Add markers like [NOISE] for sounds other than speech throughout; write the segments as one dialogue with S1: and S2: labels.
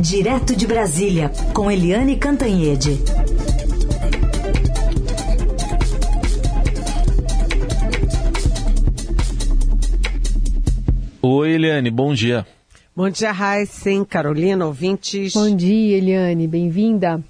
S1: Direto de Brasília, com Eliane Cantanhede.
S2: Oi, Eliane, bom dia.
S3: Bom dia, Raíssen, Carolina, ouvintes.
S4: Bom dia, Eliane, bem-vinda.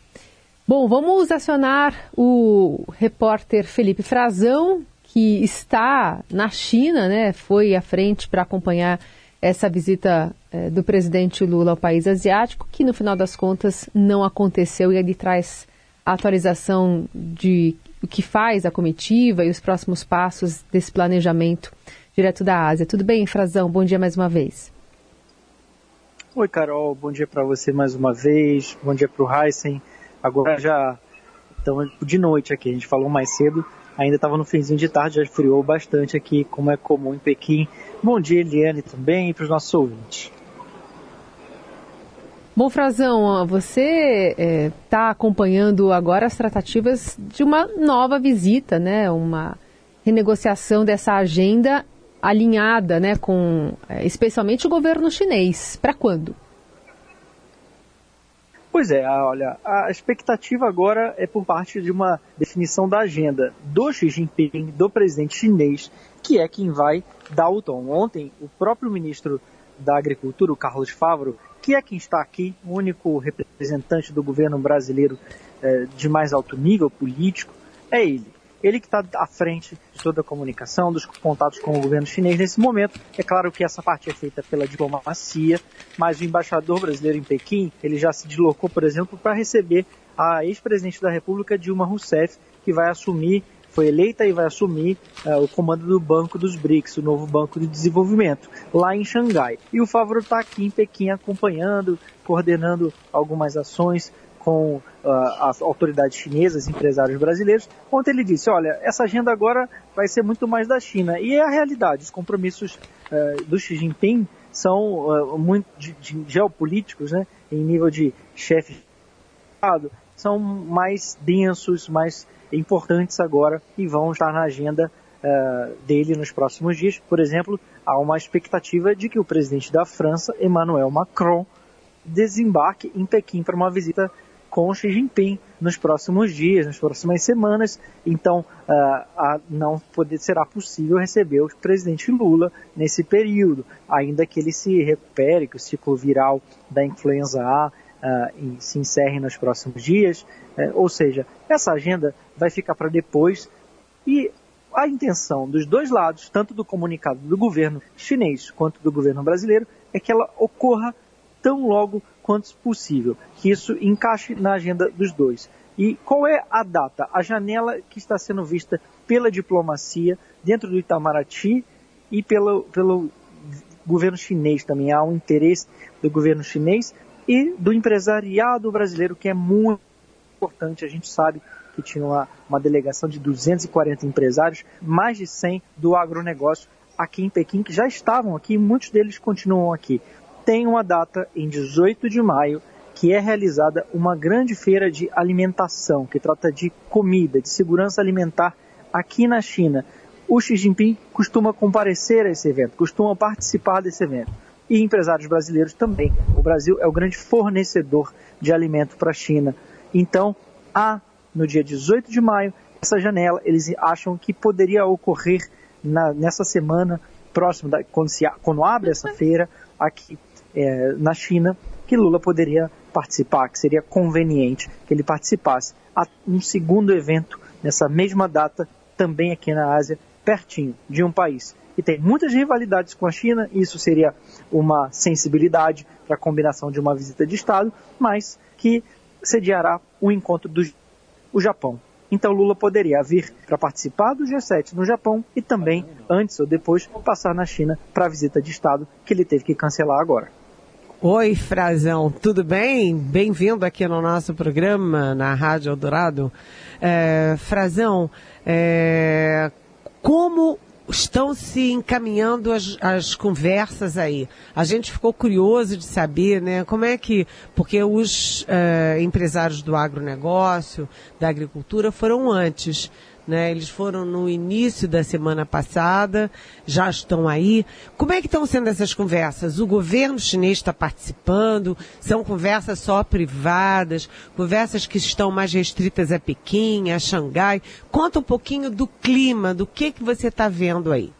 S4: Bom, vamos acionar o repórter Felipe Frazão, que está na China, né? Foi à frente para acompanhar essa visita eh, do presidente Lula ao país asiático, que no final das contas não aconteceu e ele traz a atualização de o que faz a comitiva e os próximos passos desse planejamento direto da Ásia. Tudo bem, Frazão? Bom dia mais uma vez.
S5: Oi, Carol. Bom dia para você mais uma vez. Bom dia para o Heisen. Agora já estamos de noite aqui. A gente falou mais cedo. Ainda estava no finzinho de tarde, já esfriou bastante aqui, como é comum em Pequim. Bom dia, Eliane, também, e para os nossos ouvintes.
S4: Bom, Frazão, você está é, tá acompanhando agora as tratativas de uma nova visita, né? Uma renegociação dessa agenda alinhada, né, com é, especialmente o governo chinês. Para quando?
S5: Pois é, olha, a expectativa agora é por parte de uma definição da agenda do Xi Jinping, do presidente chinês, que é quem vai dar o tom. Ontem, o próprio ministro da Agricultura, o Carlos Favro, que é quem está aqui, o único representante do governo brasileiro eh, de mais alto nível político, é ele. Ele que está à frente de toda a comunicação, dos contatos com o governo chinês nesse momento. É claro que essa parte é feita pela diplomacia, mas o embaixador brasileiro em Pequim, ele já se deslocou, por exemplo, para receber a ex-presidente da República, Dilma Rousseff, que vai assumir, foi eleita e vai assumir uh, o comando do Banco dos BRICS, o novo Banco de Desenvolvimento, lá em Xangai. E o Favreau está aqui em Pequim acompanhando, coordenando algumas ações com uh, as autoridades chinesas, empresários brasileiros, onde ele disse, olha, essa agenda agora vai ser muito mais da China. E é a realidade, os compromissos uh, do Xi Jinping são uh, muito de, de geopolíticos, né, em nível de chefe de Estado, são mais densos, mais importantes agora e vão estar na agenda uh, dele nos próximos dias. Por exemplo, há uma expectativa de que o presidente da França, Emmanuel Macron, desembarque em Pequim para uma visita com Xi Jinping nos próximos dias, nas próximas semanas. Então, uh, não poder, será possível receber o presidente Lula nesse período, ainda que ele se recupere, que o ciclo viral da influenza A uh, se encerre nos próximos dias. Uh, ou seja, essa agenda vai ficar para depois e a intenção dos dois lados, tanto do comunicado do governo chinês quanto do governo brasileiro, é que ela ocorra tão logo quanto possível, que isso encaixe na agenda dos dois. E qual é a data? A janela que está sendo vista pela diplomacia dentro do Itamaraty e pelo, pelo governo chinês também. Há um interesse do governo chinês e do empresariado brasileiro, que é muito importante. A gente sabe que tinha uma, uma delegação de 240 empresários, mais de 100 do agronegócio aqui em Pequim, que já estavam aqui, muitos deles continuam aqui tem uma data em 18 de maio que é realizada uma grande feira de alimentação, que trata de comida, de segurança alimentar aqui na China. O Xi Jinping costuma comparecer a esse evento, costuma participar desse evento. E empresários brasileiros também. O Brasil é o grande fornecedor de alimento para a China. Então, há no dia 18 de maio essa janela. Eles acham que poderia ocorrer na, nessa semana próxima, da, quando, se, quando abre essa feira aqui é, na China que Lula poderia participar, que seria conveniente que ele participasse. Há um segundo evento nessa mesma data, também aqui na Ásia, pertinho de um país que tem muitas rivalidades com a China, isso seria uma sensibilidade para a combinação de uma visita de Estado, mas que sediará o encontro do o Japão. Então Lula poderia vir para participar do G7 no Japão e também, antes ou depois, passar na China para a visita de Estado que ele teve que cancelar agora.
S3: Oi, Frazão, tudo bem? Bem-vindo aqui no nosso programa na Rádio Eldorado. É, Frazão, é, como estão se encaminhando as, as, conversas aí? A gente ficou curioso de saber, né? Como é que. Porque os é, empresários do agronegócio, da agricultura, foram antes né? Eles foram no início da semana passada, já estão aí. Como é que estão sendo essas conversas? O governo chinês está participando? São conversas só privadas? Conversas que estão mais restritas a Pequim, a Xangai? Conta um pouquinho do clima, do que que você está vendo aí.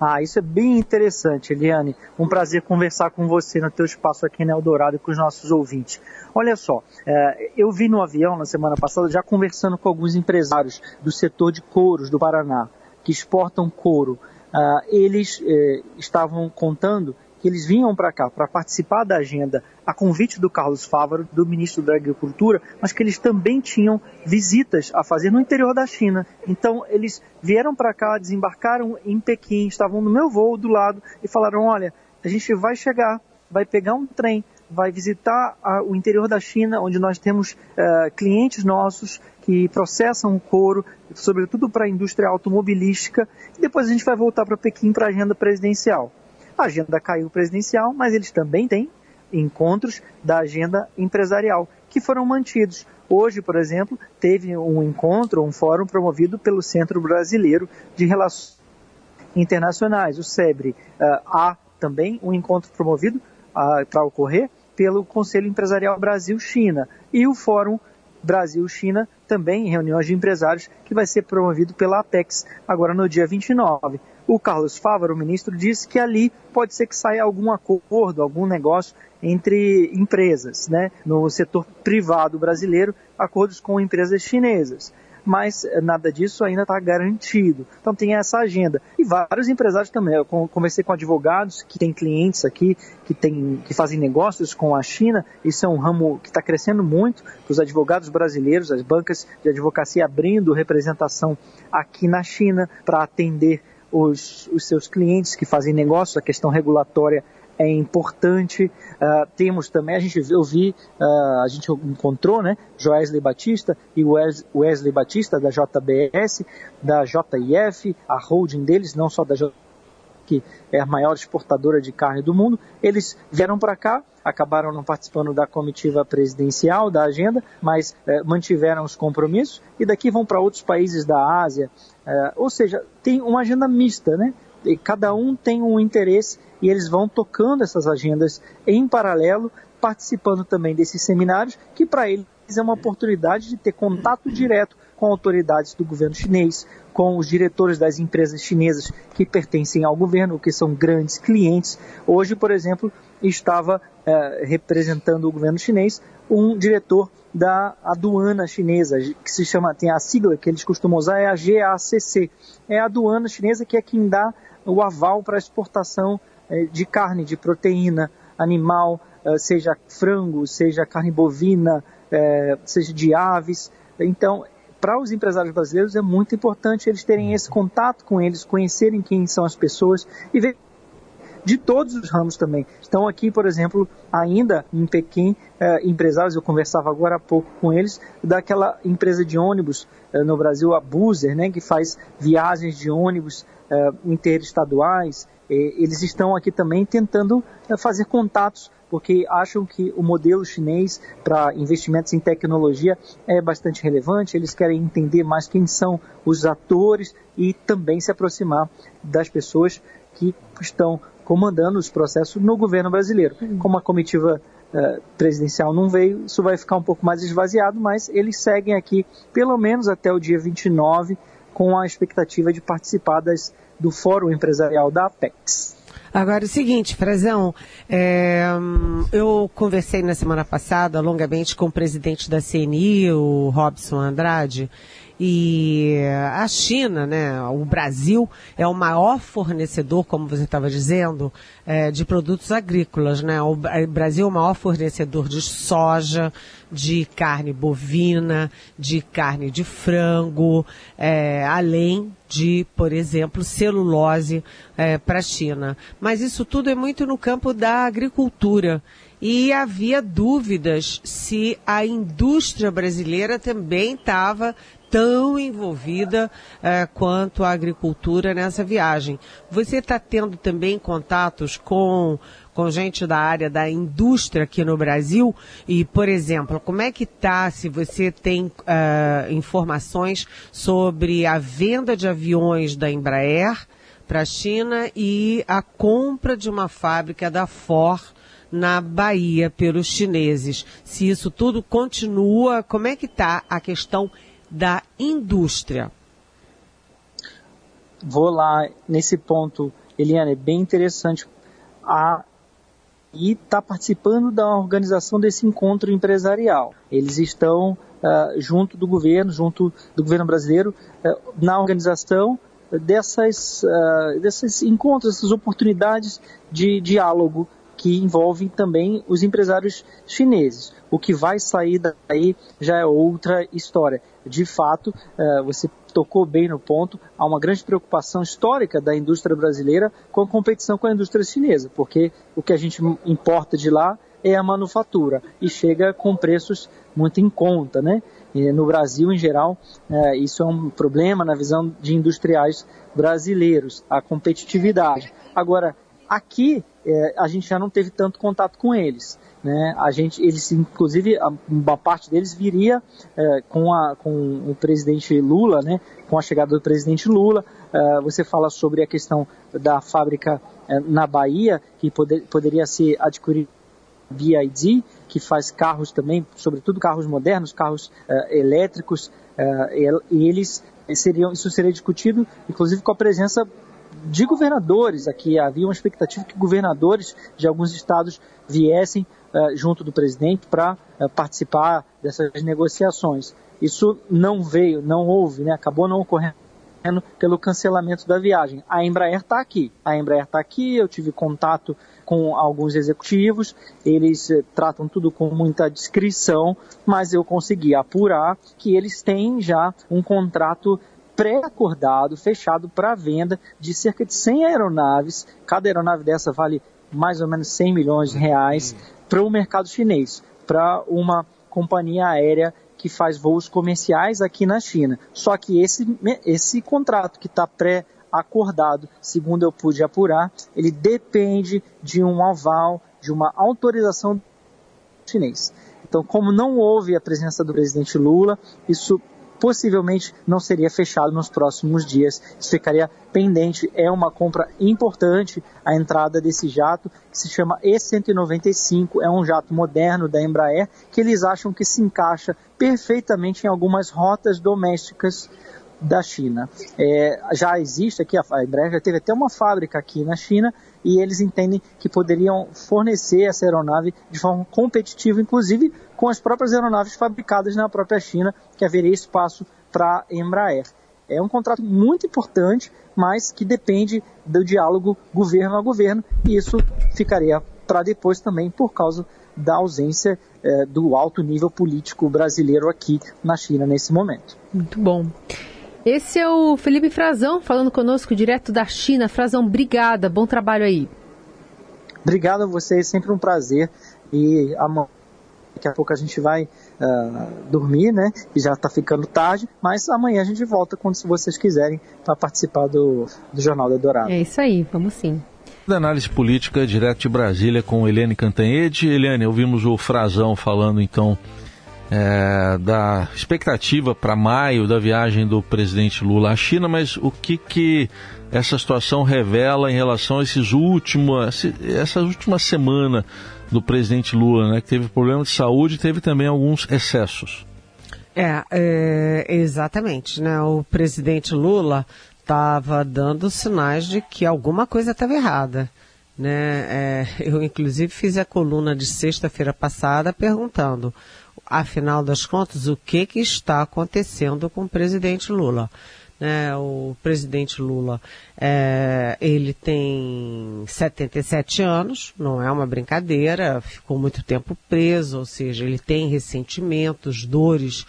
S5: Ah, isso é bem interessante, Eliane. Um prazer conversar com você no teu espaço aqui na Eldorado e com os nossos ouvintes. Olha só, é, eu vi no avião na semana passada já conversando com alguns empresários do setor de couros do Paraná, que exportam couro. Uh, eles eh, estavam contando que eles vinham para cá para participar da agenda a convite do Carlos Fávaro, do ministro da Agricultura, mas que eles também tinham visitas a fazer no interior da China. Então eles vieram para cá, desembarcaram em Pequim, estavam no meu voo do lado e falaram: olha, a gente vai chegar, vai pegar um trem, vai visitar a, o interior da China, onde nós temos uh, clientes nossos que processam o couro, sobretudo para a indústria automobilística, e depois a gente vai voltar para Pequim para a agenda presidencial. A agenda caiu presidencial, mas eles também têm encontros da agenda empresarial, que foram mantidos. Hoje, por exemplo, teve um encontro, um fórum promovido pelo Centro Brasileiro de Relações Internacionais, o SEBRE. Uh, há também um encontro promovido uh, para ocorrer pelo Conselho Empresarial Brasil-China e o Fórum Brasil-China também em reuniões de empresários que vai ser promovido pela Apex agora no dia 29. O Carlos Fávaro, o ministro, disse que ali pode ser que saia algum acordo, algum negócio entre empresas, né? No setor privado brasileiro, acordos com empresas chinesas mas nada disso ainda está garantido. Então tem essa agenda. E vários empresários também. Eu conversei com advogados que têm clientes aqui, que, tem, que fazem negócios com a China. Isso é um ramo que está crescendo muito. Os advogados brasileiros, as bancas de advocacia abrindo representação aqui na China para atender os, os seus clientes que fazem negócios, a questão regulatória é importante. Uh, temos também, a gente eu vi, uh, a gente encontrou, né, Joesley Batista e Wesley Batista da JBS, da JIF, a holding deles, não só da JBS, que é a maior exportadora de carne do mundo, eles vieram para cá, acabaram não participando da comitiva presidencial, da agenda, mas eh, mantiveram os compromissos e daqui vão para outros países da Ásia. Eh, ou seja, tem uma agenda mista, né? E cada um tem um interesse e eles vão tocando essas agendas em paralelo, participando também desses seminários, que para eles é uma oportunidade de ter contato direto com autoridades do governo chinês, com os diretores das empresas chinesas que pertencem ao governo, que são grandes clientes. Hoje, por exemplo, estava é, representando o governo chinês um diretor da aduana chinesa, que se chama, tem a sigla que eles costumam usar, é a GACC. É a aduana chinesa que é quem dá o aval para a exportação é, de carne, de proteína animal, é, seja frango, seja carne bovina, é, seja de aves. Então, para os empresários brasileiros é muito importante eles terem esse contato com eles, conhecerem quem são as pessoas e ver de todos os ramos também. Estão aqui, por exemplo, ainda em Pequim, eh, empresários, eu conversava agora há pouco com eles, daquela empresa de ônibus eh, no Brasil, a Buser, né, que faz viagens de ônibus eh, interestaduais. eles estão aqui também tentando fazer contatos porque acham que o modelo chinês para investimentos em tecnologia é bastante relevante, eles querem entender mais quem são os atores e também se aproximar das pessoas que estão comandando os processos no governo brasileiro. Como a comitiva uh, presidencial não veio, isso vai ficar um pouco mais esvaziado, mas eles seguem aqui pelo menos até o dia 29 com a expectativa de participar das, do Fórum Empresarial da Apex.
S3: Agora, o seguinte, Frazão, é, eu conversei na semana passada longamente com o presidente da CNI, o Robson Andrade, e a China, né, o Brasil é o maior fornecedor, como você estava dizendo, é, de produtos agrícolas, né? O Brasil é o maior fornecedor de soja, de carne bovina, de carne de frango, é, além de, por exemplo, celulose é, para a China. Mas isso tudo é muito no campo da agricultura. E havia dúvidas se a indústria brasileira também estava tão envolvida é, quanto a agricultura nessa viagem. Você está tendo também contatos com, com gente da área da indústria aqui no Brasil. E, por exemplo, como é que tá, se você tem uh, informações sobre a venda de aviões da Embraer para a China e a compra de uma fábrica da Ford na Bahia pelos chineses. Se isso tudo continua, como é que está a questão da indústria?
S5: Vou lá nesse ponto, Eliane, é bem interessante. A e está participando da organização desse encontro empresarial. Eles estão uh, junto do governo, junto do governo brasileiro, uh, na organização dessas, uh, desses encontros, essas oportunidades de diálogo que envolvem também os empresários chineses. O que vai sair daí já é outra história. De fato, uh, você tocou bem no ponto, há uma grande preocupação histórica da indústria brasileira com a competição com a indústria chinesa, porque o que a gente importa de lá é a manufatura e chega com preços muito em conta, né? no Brasil, em geral, é, isso é um problema na visão de industriais brasileiros, a competitividade. Agora, aqui é, a gente já não teve tanto contato com eles. Né? A gente, eles, inclusive, uma parte deles viria é, com, a, com o presidente Lula, né? com a chegada do presidente Lula. É, você fala sobre a questão da fábrica é, na Bahia, que poder, poderia ser adquirida BID, que faz carros também, sobretudo carros modernos, carros uh, elétricos, uh, e eles seriam, isso seria discutido, inclusive com a presença de governadores aqui. Havia uma expectativa que governadores de alguns estados viessem junto do presidente para participar dessas negociações. Isso não veio, não houve, né? acabou não ocorrendo pelo cancelamento da viagem. A Embraer está aqui. A Embraer está aqui, eu tive contato com alguns executivos, eles eh, tratam tudo com muita discrição, mas eu consegui apurar que eles têm já um contrato pré-acordado, fechado para venda de cerca de 100 aeronaves. Cada aeronave dessa vale mais ou menos 100 milhões de reais para o mercado chinês, para uma companhia aérea que faz voos comerciais aqui na China. Só que esse, esse contrato que está pré acordado, segundo eu pude apurar, ele depende de um aval, de uma autorização chinês. Então, como não houve a presença do presidente Lula, isso possivelmente não seria fechado nos próximos dias. Isso ficaria pendente. É uma compra importante a entrada desse jato, que se chama E195. É um jato moderno da Embraer, que eles acham que se encaixa perfeitamente em algumas rotas domésticas da China. É, já existe aqui, a Embraer já teve até uma fábrica aqui na China e eles entendem que poderiam fornecer essa aeronave de forma competitiva, inclusive com as próprias aeronaves fabricadas na própria China, que haveria espaço para a Embraer. É um contrato muito importante, mas que depende do diálogo governo a governo e isso ficaria para depois também por causa da ausência é, do alto nível político brasileiro aqui na China nesse momento.
S4: Muito bom. Esse é o Felipe Frazão falando conosco direto da China. Frazão, obrigada, bom trabalho aí.
S5: Obrigado a vocês, sempre um prazer. E amanhã, daqui a pouco a gente vai uh, dormir, né? E já está ficando tarde, mas amanhã a gente volta quando vocês quiserem para participar do, do Jornal da Dourado.
S4: É isso aí, vamos sim.
S2: Da análise política direto de Brasília com Eliane Cantanhede. Eliane, ouvimos o Frazão falando então é, da expectativa para maio da viagem do presidente Lula à China, mas o que, que essa situação revela em relação a esses últimos, essa última semana do presidente Lula, né, que teve problema de saúde e teve também alguns excessos?
S3: É, é exatamente, né? O presidente Lula estava dando sinais de que alguma coisa estava errada. Né? É, eu, inclusive, fiz a coluna de sexta-feira passada perguntando afinal das contas, o que, que está acontecendo com o presidente Lula. Né, o presidente Lula, é, ele tem 77 anos, não é uma brincadeira, ficou muito tempo preso, ou seja, ele tem ressentimentos, dores,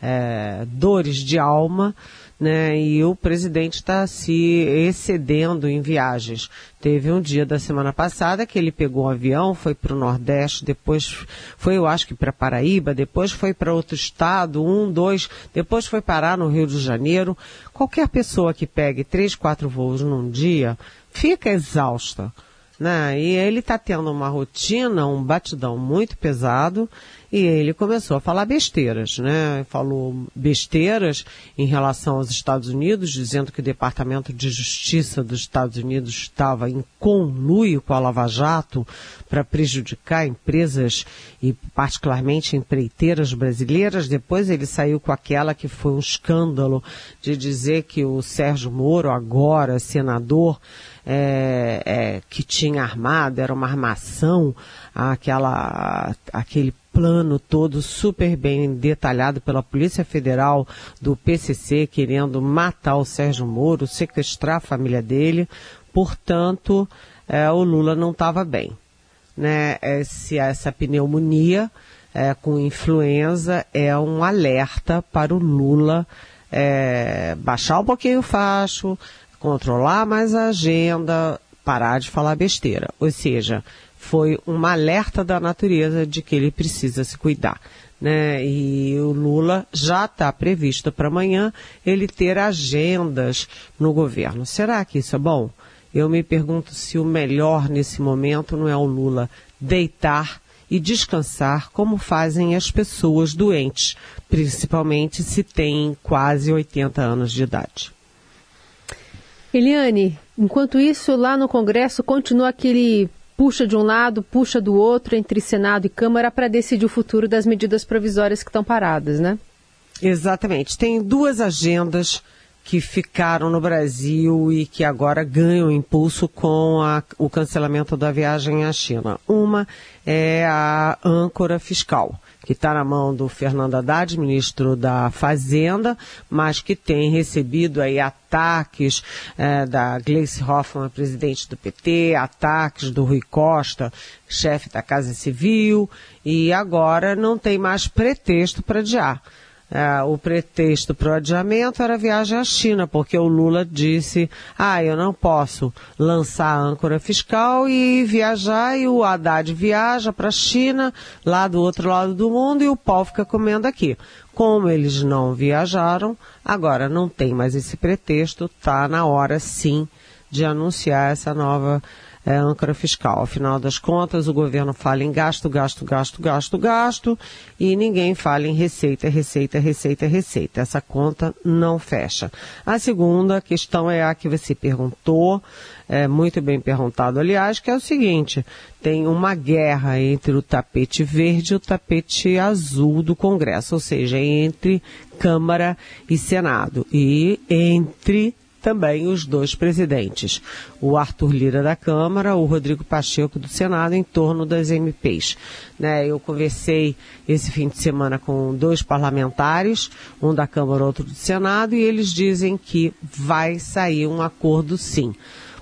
S3: é, dores de alma, né? E o presidente está se excedendo em viagens. Teve um dia da semana passada que ele pegou um avião, foi para o Nordeste, depois foi, eu acho que para Paraíba, depois foi para outro estado, um, dois, depois foi parar no Rio de Janeiro. Qualquer pessoa que pegue três, quatro voos num dia fica exausta. Né? E ele está tendo uma rotina, um batidão muito pesado, e ele começou a falar besteiras, né? Falou besteiras em relação aos Estados Unidos, dizendo que o Departamento de Justiça dos Estados Unidos estava em conluio com a Lava Jato para prejudicar empresas e particularmente empreiteiras brasileiras. Depois ele saiu com aquela que foi um escândalo de dizer que o Sérgio Moro, agora senador, é, é, que tinha armado, era uma armação, aquela, aquele plano todo super bem detalhado pela Polícia Federal do PCC, querendo matar o Sérgio Moro, sequestrar a família dele. Portanto, é, o Lula não estava bem. Né? Esse, essa pneumonia é, com influenza é um alerta para o Lula é, baixar um pouquinho o facho, controlar mais a agenda, parar de falar besteira. Ou seja, foi um alerta da natureza de que ele precisa se cuidar. Né? E o Lula já está previsto para amanhã ele ter agendas no governo. Será que isso é bom? Eu me pergunto se o melhor nesse momento não é o Lula deitar e descansar como fazem as pessoas doentes, principalmente se têm quase 80 anos de idade.
S4: Eliane, enquanto isso, lá no Congresso continua aquele puxa de um lado, puxa do outro entre Senado e Câmara para decidir o futuro das medidas provisórias que estão paradas, né?
S3: Exatamente. Tem duas agendas que ficaram no Brasil e que agora ganham impulso com a, o cancelamento da viagem à China. Uma é a âncora fiscal que está na mão do Fernando Haddad, ministro da Fazenda, mas que tem recebido aí ataques é, da Gleice Hoffmann, presidente do PT, ataques do Rui Costa, chefe da Casa Civil, e agora não tem mais pretexto para adiar. É, o pretexto para o adiamento era a viagem à China, porque o Lula disse, ah, eu não posso lançar a âncora fiscal e viajar, e o Haddad viaja para a China, lá do outro lado do mundo, e o pau fica comendo aqui. Como eles não viajaram, agora não tem mais esse pretexto, está na hora sim de anunciar essa nova é, âncora fiscal. Afinal das contas, o governo fala em gasto, gasto, gasto, gasto, gasto, e ninguém fala em receita, receita, receita, receita. Essa conta não fecha. A segunda questão é a que você perguntou, é, muito bem perguntado, aliás, que é o seguinte: tem uma guerra entre o tapete verde e o tapete azul do Congresso, ou seja, entre Câmara e Senado, e entre também os dois presidentes, o Arthur Lira da Câmara, o Rodrigo Pacheco do Senado, em torno das MPs. Né, eu conversei esse fim de semana com dois parlamentares, um da Câmara, outro do Senado, e eles dizem que vai sair um acordo sim.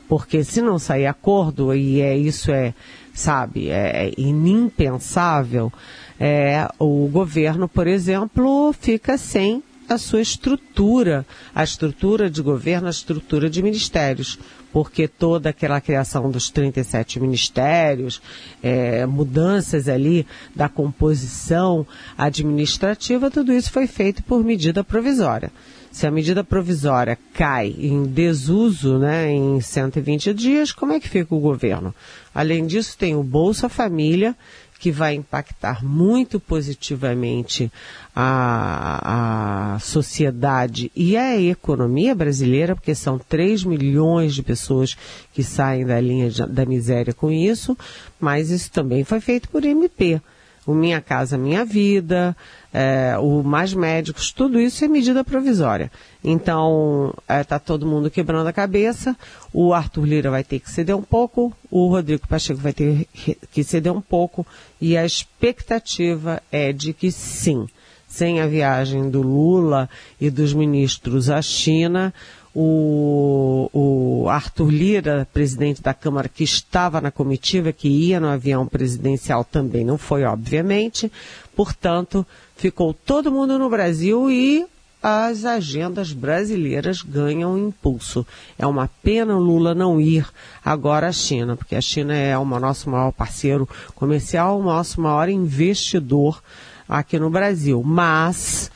S3: Porque se não sair acordo, e é isso é, sabe, é, é inimpensável, é, o governo, por exemplo, fica sem a sua estrutura, a estrutura de governo, a estrutura de ministérios, porque toda aquela criação dos 37 ministérios, é, mudanças ali da composição administrativa, tudo isso foi feito por medida provisória. Se a medida provisória cai em desuso, né, em 120 dias, como é que fica o governo? Além disso, tem o Bolsa Família, que vai impactar muito positivamente a, a sociedade e a economia brasileira, porque são 3 milhões de pessoas que saem da linha de, da miséria com isso, mas isso também foi feito por MP o Minha Casa Minha Vida, é, o Mais Médicos, tudo isso é medida provisória. Então, está é, tá todo mundo quebrando a cabeça, o Arthur Lira vai ter que ceder um pouco, o Rodrigo Pacheco vai ter que ceder um pouco, e a expectativa é de que sim, sem a viagem do Lula e dos ministros à China, o, o Arthur Lira, presidente da Câmara, que estava na comitiva, que ia no avião presidencial, também não foi, obviamente. Portanto, ficou todo mundo no Brasil e as agendas brasileiras ganham impulso. É uma pena o Lula não ir agora à China, porque a China é o nosso maior parceiro comercial, o nosso maior investidor aqui no Brasil. Mas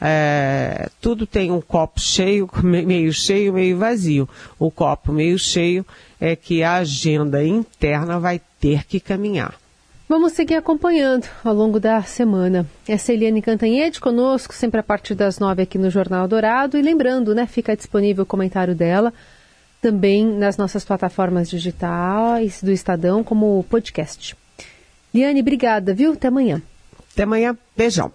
S3: é, tudo tem um copo cheio, [LAUGHS] meio cheio, meio vazio. O copo meio cheio é que a agenda interna vai ter que caminhar.
S4: Vamos seguir acompanhando ao longo da semana. Essa é Eliane Cantanhede conosco, sempre a partir das nove aqui no Jornal Dourado. E lembrando, né, fica disponível o comentário dela também nas nossas plataformas digitais do Estadão como podcast. Liane, obrigada, viu? Até amanhã.
S3: Até amanhã. Beijão.